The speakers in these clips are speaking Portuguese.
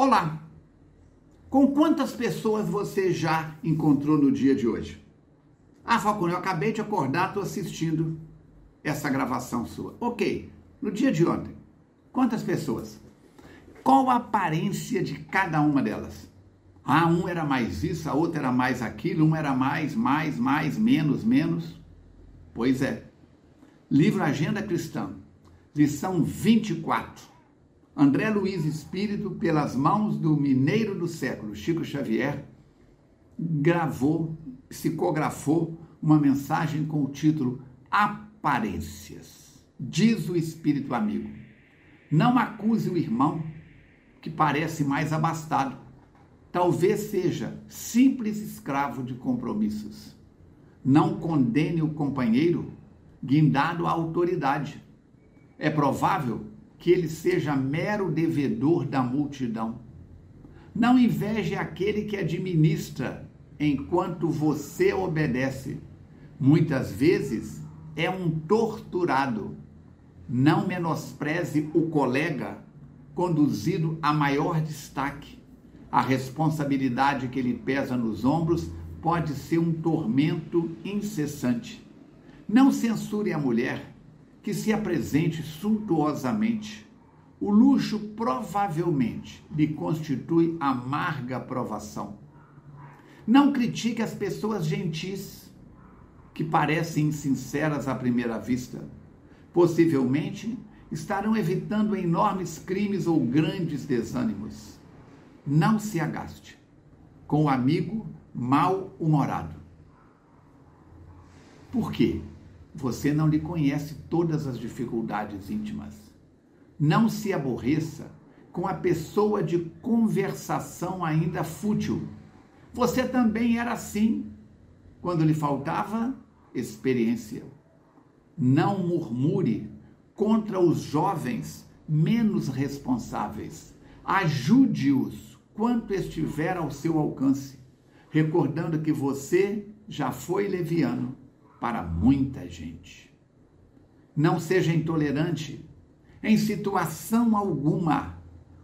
Olá! Com quantas pessoas você já encontrou no dia de hoje? Ah, Falcone, eu acabei de acordar, estou assistindo essa gravação sua. Ok, no dia de ontem, quantas pessoas? Qual a aparência de cada uma delas? Ah, um era mais isso, a outra era mais aquilo, um era mais, mais, mais, menos, menos. Pois é. Livro Agenda Cristã, lição 24. André Luiz Espírito, pelas mãos do mineiro do século, Chico Xavier, gravou, psicografou uma mensagem com o título Aparências. Diz o Espírito amigo: Não acuse o irmão que parece mais abastado. Talvez seja simples escravo de compromissos. Não condene o companheiro guindado à autoridade. É provável que ele seja mero devedor da multidão. Não inveje aquele que administra enquanto você obedece. Muitas vezes é um torturado. Não menospreze o colega conduzido a maior destaque. A responsabilidade que lhe pesa nos ombros pode ser um tormento incessante. Não censure a mulher que se apresente suntuosamente. O luxo provavelmente lhe constitui amarga provação. Não critique as pessoas gentis que parecem insinceras à primeira vista. Possivelmente estarão evitando enormes crimes ou grandes desânimos. Não se agaste com o amigo mal-humorado. Por quê? Você não lhe conhece todas as dificuldades íntimas. Não se aborreça com a pessoa de conversação ainda fútil. Você também era assim quando lhe faltava experiência. Não murmure contra os jovens menos responsáveis. Ajude-os quanto estiver ao seu alcance, recordando que você já foi leviano para muita gente. Não seja intolerante. Em situação alguma,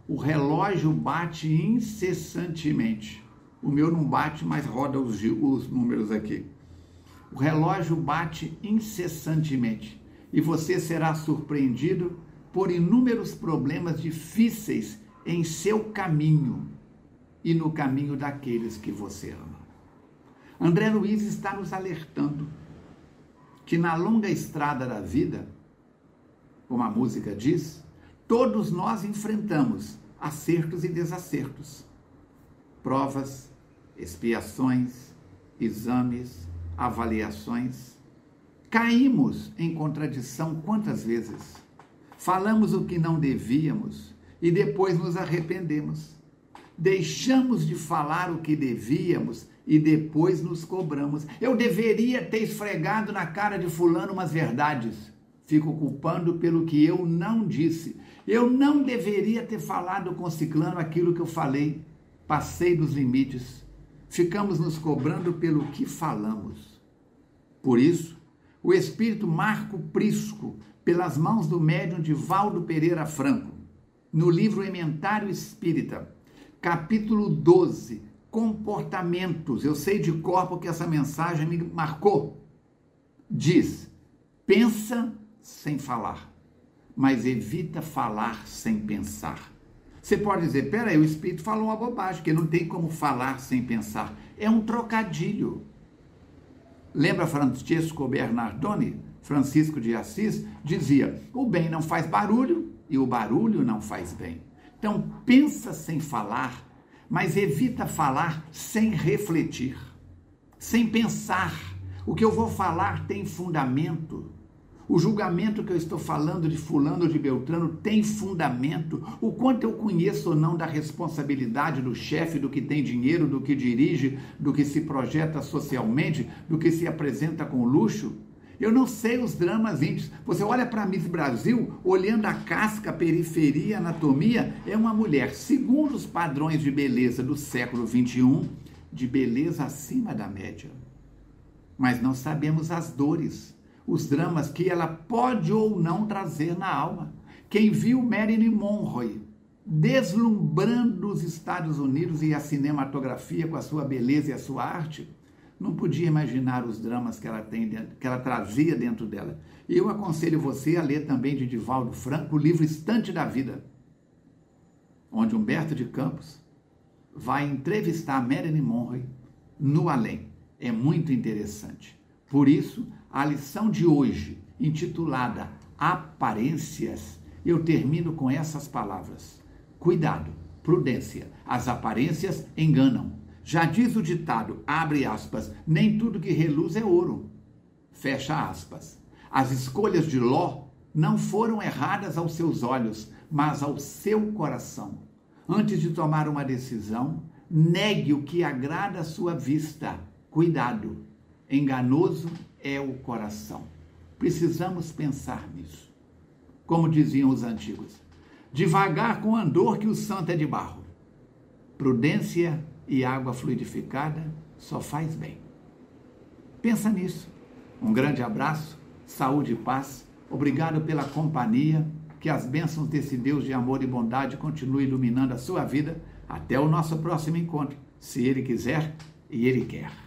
o relógio bate incessantemente. O meu não bate, mas roda os, os números aqui. O relógio bate incessantemente e você será surpreendido por inúmeros problemas difíceis em seu caminho e no caminho daqueles que você ama. André Luiz está nos alertando que na longa estrada da vida, como a música diz, todos nós enfrentamos acertos e desacertos, provas, expiações, exames, avaliações Caímos em contradição quantas vezes? Falamos o que não devíamos e depois nos arrependemos. Deixamos de falar o que devíamos e depois nos cobramos. Eu deveria ter esfregado na cara de Fulano umas verdades. Fico culpando pelo que eu não disse. Eu não deveria ter falado com Ciclano aquilo que eu falei. Passei dos limites. Ficamos nos cobrando pelo que falamos. Por isso, o espírito Marco Prisco, pelas mãos do médium de Valdo Pereira Franco, no livro Ementário Espírita, capítulo 12, Comportamentos. Eu sei de cor porque essa mensagem me marcou. Diz: pensa sem falar, mas evita falar sem pensar. Você pode dizer, peraí, o Espírito falou uma bobagem, que não tem como falar sem pensar. É um trocadilho. Lembra Francesco Bernardoni? Francisco de Assis dizia: o bem não faz barulho e o barulho não faz bem. Então, pensa sem falar, mas evita falar sem refletir, sem pensar. O que eu vou falar tem fundamento. O julgamento que eu estou falando de fulano ou de Beltrano tem fundamento. O quanto eu conheço ou não da responsabilidade do chefe, do que tem dinheiro, do que dirige, do que se projeta socialmente, do que se apresenta com luxo. Eu não sei os dramas íntimos. Você olha para Miss Brasil, olhando a casca, periferia, anatomia, é uma mulher, segundo os padrões de beleza do século XXI, de beleza acima da média. Mas não sabemos as dores os dramas que ela pode ou não trazer na alma. Quem viu Marilyn Monroe deslumbrando os Estados Unidos e a cinematografia com a sua beleza e a sua arte, não podia imaginar os dramas que ela, tem, que ela trazia dentro dela. Eu aconselho você a ler também de Divaldo Franco o livro Estante da Vida, onde Humberto de Campos vai entrevistar Marilyn Monroe no além. É muito interessante. Por isso, a lição de hoje, intitulada Aparências, eu termino com essas palavras. Cuidado, prudência. As aparências enganam. Já diz o ditado, abre aspas, nem tudo que reluz é ouro. Fecha aspas. As escolhas de Ló não foram erradas aos seus olhos, mas ao seu coração. Antes de tomar uma decisão, negue o que agrada à sua vista. Cuidado, enganoso é o coração. Precisamos pensar nisso. Como diziam os antigos, devagar com andor que o santo é de barro. Prudência e água fluidificada só faz bem. Pensa nisso. Um grande abraço, saúde e paz. Obrigado pela companhia. Que as bênçãos desse Deus de amor e bondade continuem iluminando a sua vida. Até o nosso próximo encontro, se Ele quiser e Ele quer.